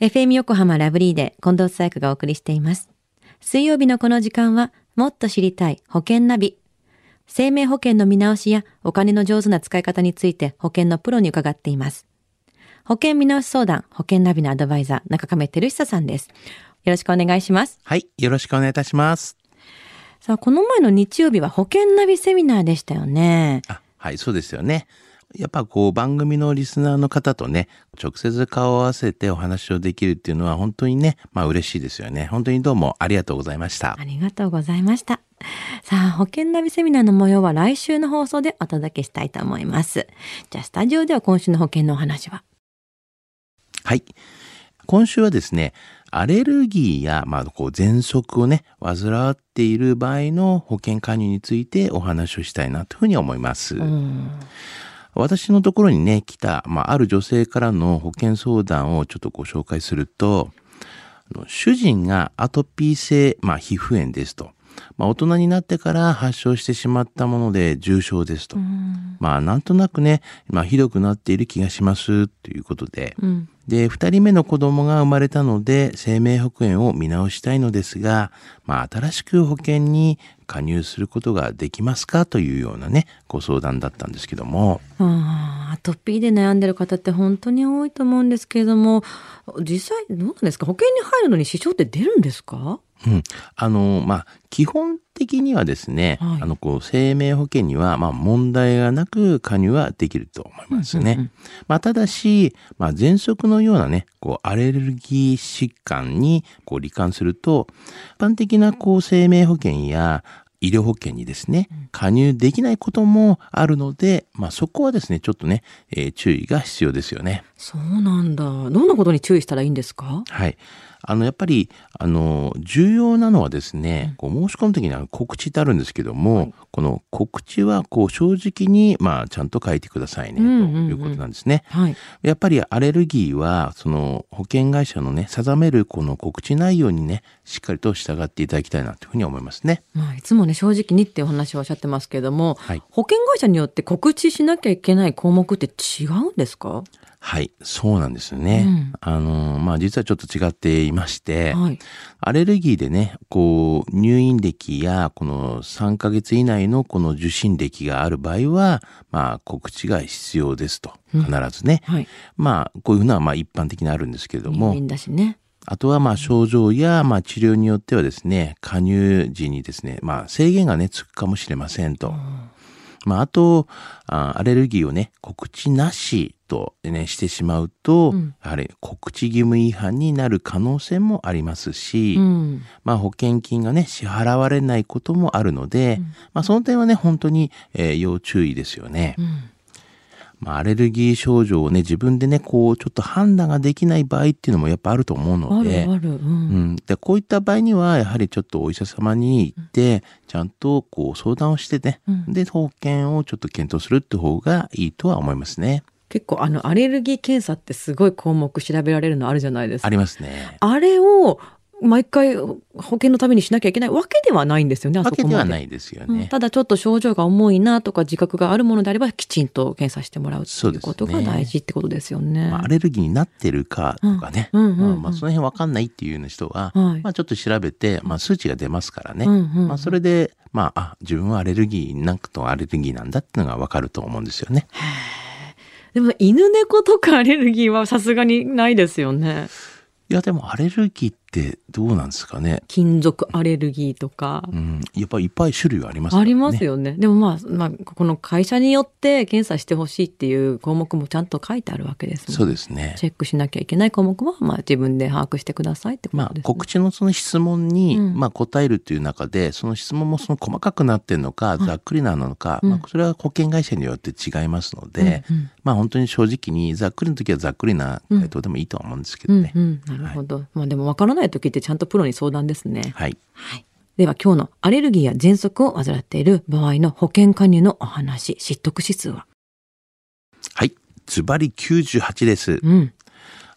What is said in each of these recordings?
FM 横浜ラブリーで近藤紗友香がお送りしています。水曜日のこの時間は、もっと知りたい保険ナビ。生命保険の見直しやお金の上手な使い方について保険のプロに伺っています。保険見直し相談、保険ナビのアドバイザー、中亀照久さんです。よろしくお願いします。はい。よろしくお願いいたします。さあ、この前の日曜日は保険ナビセミナーでしたよね。あ、はい、そうですよね。やっぱこう番組のリスナーの方とね、直接顔を合わせてお話をできるっていうのは本当にね、まあ嬉しいですよね。本当にどうもありがとうございましたあ。りがとうございました。さあ、保険ナビセミナーの模様は来週の放送でお届けしたいと思います。じゃあ、スタジオでは今週の保険のお話は？はい。今週はですね、アレルギーや、まあ、こう、喘息をね、患わっている場合の保険加入についてお話をしたいなというふうに思います。うん。私のところにね、来た、まあ、ある女性からの保険相談をちょっとご紹介すると、主人がアトピー性、まあ、皮膚炎ですと。まあ、大人になってから発症してしまったもので重症ですと。まあ、なんとなくね、まあ、ひどくなっている気がしますということで。うん。で、二人目の子供が生まれたので、生命保険を見直したいのですが、まあ、新しく保険に加入することができますかというようなね、ご相談だったんですけども。ああ、アトピーで悩んでる方って本当に多いと思うんですけれども、実際どうなんですか？保険に入るのに支障って出るんですか？うん。あの、まあ、基本的にはですね、はいあの、こう、生命保険には、まあ、問題がなく加入はできると思いますね。うんうんうんまあ、ただし、まあ、喘息のようなね、こう、アレルギー疾患に、こう、罹患すると、一般的な、こう、生命保険や、医療保険にですね、加入できないこともあるので、まあ、そこはですね、ちょっとね、えー注意が必要ですよね。そうなんだ。どんなことに注意したらいいんですか？はい。あの、やっぱり、あの、重要なのはですね、こう申し込むときには告知ってあるんですけども、この告知は、こう、正直に、まあ、ちゃんと書いてくださいね、ということなんですね。はい。やっぱりアレルギーは、その、保険会社のね、定めるこの告知内容にね、しっかりと従っていただきたいなというふうに思いますね。まあ、いつもね、正直にっていうお話をおっしゃってますけれども、はい保険会社によって告知しなきゃいけない項目って違うんですか？はい、そうなんですよね。うんあの、まあ、実はちょっと違っていまして、はい。アレルギーでね、こう、入院歴や、この3ヶ月以内のこの受診歴がある場合は、まあ、告知が必要ですと。必ずね。はい。まあ、こういうのは、まあ、一般的にあるんですけれども、ね。あとは、まあ、症状や、まあ、治療によってはですね、加入時にですね、まあ、制限がね、つくかもしれませんと。まあ、あとあ、アレルギーをね、告知なしと、ね、してしまうと、うんやはり告知義務違反になる可能性もありますし、うん。まあ、保険金がね、支払われないこともあるので、まあ、その点はね、本当に、えー要注意ですよね。うん。まあ、アレルギー症状をね、自分でね、こう、ちょっと判断ができない場合っていうのもやっぱあると思うあので、るある。う。うんん、でこういった場合にはやはりちょっとお医者様に行って、ちゃんとこう相談をしてね、うんで保険をちょっと検討するって方がいいとは思いますね。結構あの、アレルギー検査ってすごい項目調べられるのあるじゃないですか。ありますね。あれを毎回保険のためにしなきゃいけないわけではないんですよね、あそわこまで。けではないですよね。うんただちょっと症状が重いなとか自覚があるものであればきちんと検査してもらうってそうですねいうことが大事ってことですよね。まあ、アレルギーになってるかとかね、その辺わかんないっていうような人は、はいまあ、ちょっと調べて、まあ、数値が出ますからね、うんうんうんまあ、それで、まあ、あ自分はアレルギーなんかとアレルギーなんだっていうのがわかると思うんですよね。でも犬猫とかアレルギーはさすがにないですよね。いやでもアレルギーってどうなんですかね。金属アレルギーとか。うん、やっぱりいっぱい種類はありますね。ありますよね。でもまあ、まあ、この会社によって検査してほしいっていう項目もちゃんと書いてあるわけですもんそうですね。チェックしなきゃいけない項目は、まあ自分で把握してくださいってことですね。まあ、告知のその質問に、うんまあ、答えるという中で、その質問もその細かくなってるのか、ざっくりなのか、うんまあ、それは保険会社によって違いますので、うんうんまあ、本当に正直に、ざっくりの時はざっくりな回答でもいいとは思うんですけどね。うんうん、なるほど。まあでも分からない時ってちゃんとプロに相談ですね。はい。はい。では今日のアレルギーや喘息を患っている場合の保険加入のお話、知得指数は？はい。ズバリ98です。うん。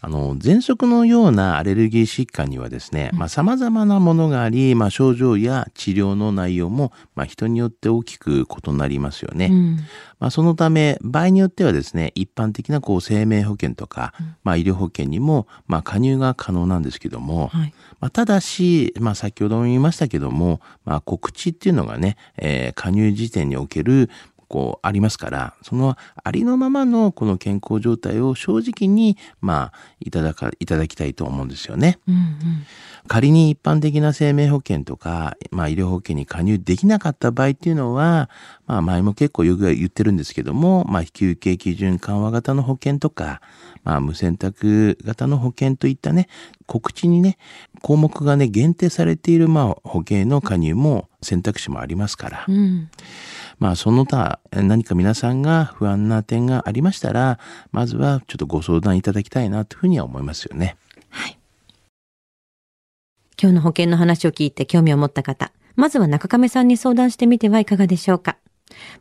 あの、喘息のようなアレルギー疾患にはですね、まあ、様々なものがあり、まあ、症状や治療の内容も、まあ、人によって大きく異なりますよね。うんまあ、そのため、場合によってはですね、一般的なこう生命保険とか、まあ、医療保険にも、まあ、加入が可能なんですけども、はい。まあ、ただし、まあ、先ほども言いましたけども、まあ、告知っていうのがね、えー加入時点における、こう、ありますから、そのありのままのこの健康状態を正直に、まあ、いただか、いただきたいと思うんですよね。うんうん。仮に一般的な生命保険とか、まあ、医療保険に加入できなかった場合っていうのは、まあ、前も結構よく言ってるんですけども、まあ、引受基準緩和型の保険とか、まあ、無選択型の保険といったね、告知にね、項目がね、限定されている、まあ、保険への加入も選択肢もありますから、うん。まあ、その他、何か皆さんが不安な点がありましたら、まずはちょっとご相談いただきたいなというふうには思いますよね。今日の保険の話を聞いて興味を持った方、まずは中亀さんに相談してみてはいかがでしょうか。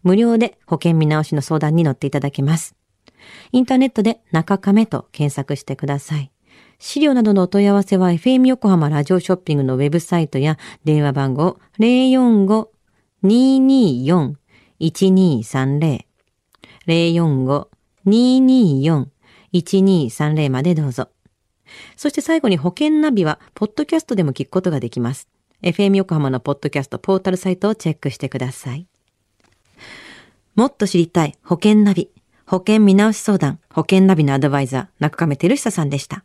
無料で保険見直しの相談に乗っていただけます。インターネットで中亀と検索してください。資料などのお問い合わせは FM 横浜ラジオショッピングのウェブサイトや電話番号045-224-1230 045-224-1230までどうぞ。そして最後に保険ナビは、ポッドキャストでも聞くことができます。FM 横浜のポッドキャストポータルサイトをチェックしてください。もっと知りたい保険ナビ。保険見直し相談。保険ナビのアドバイザー、中亀照久さんでした。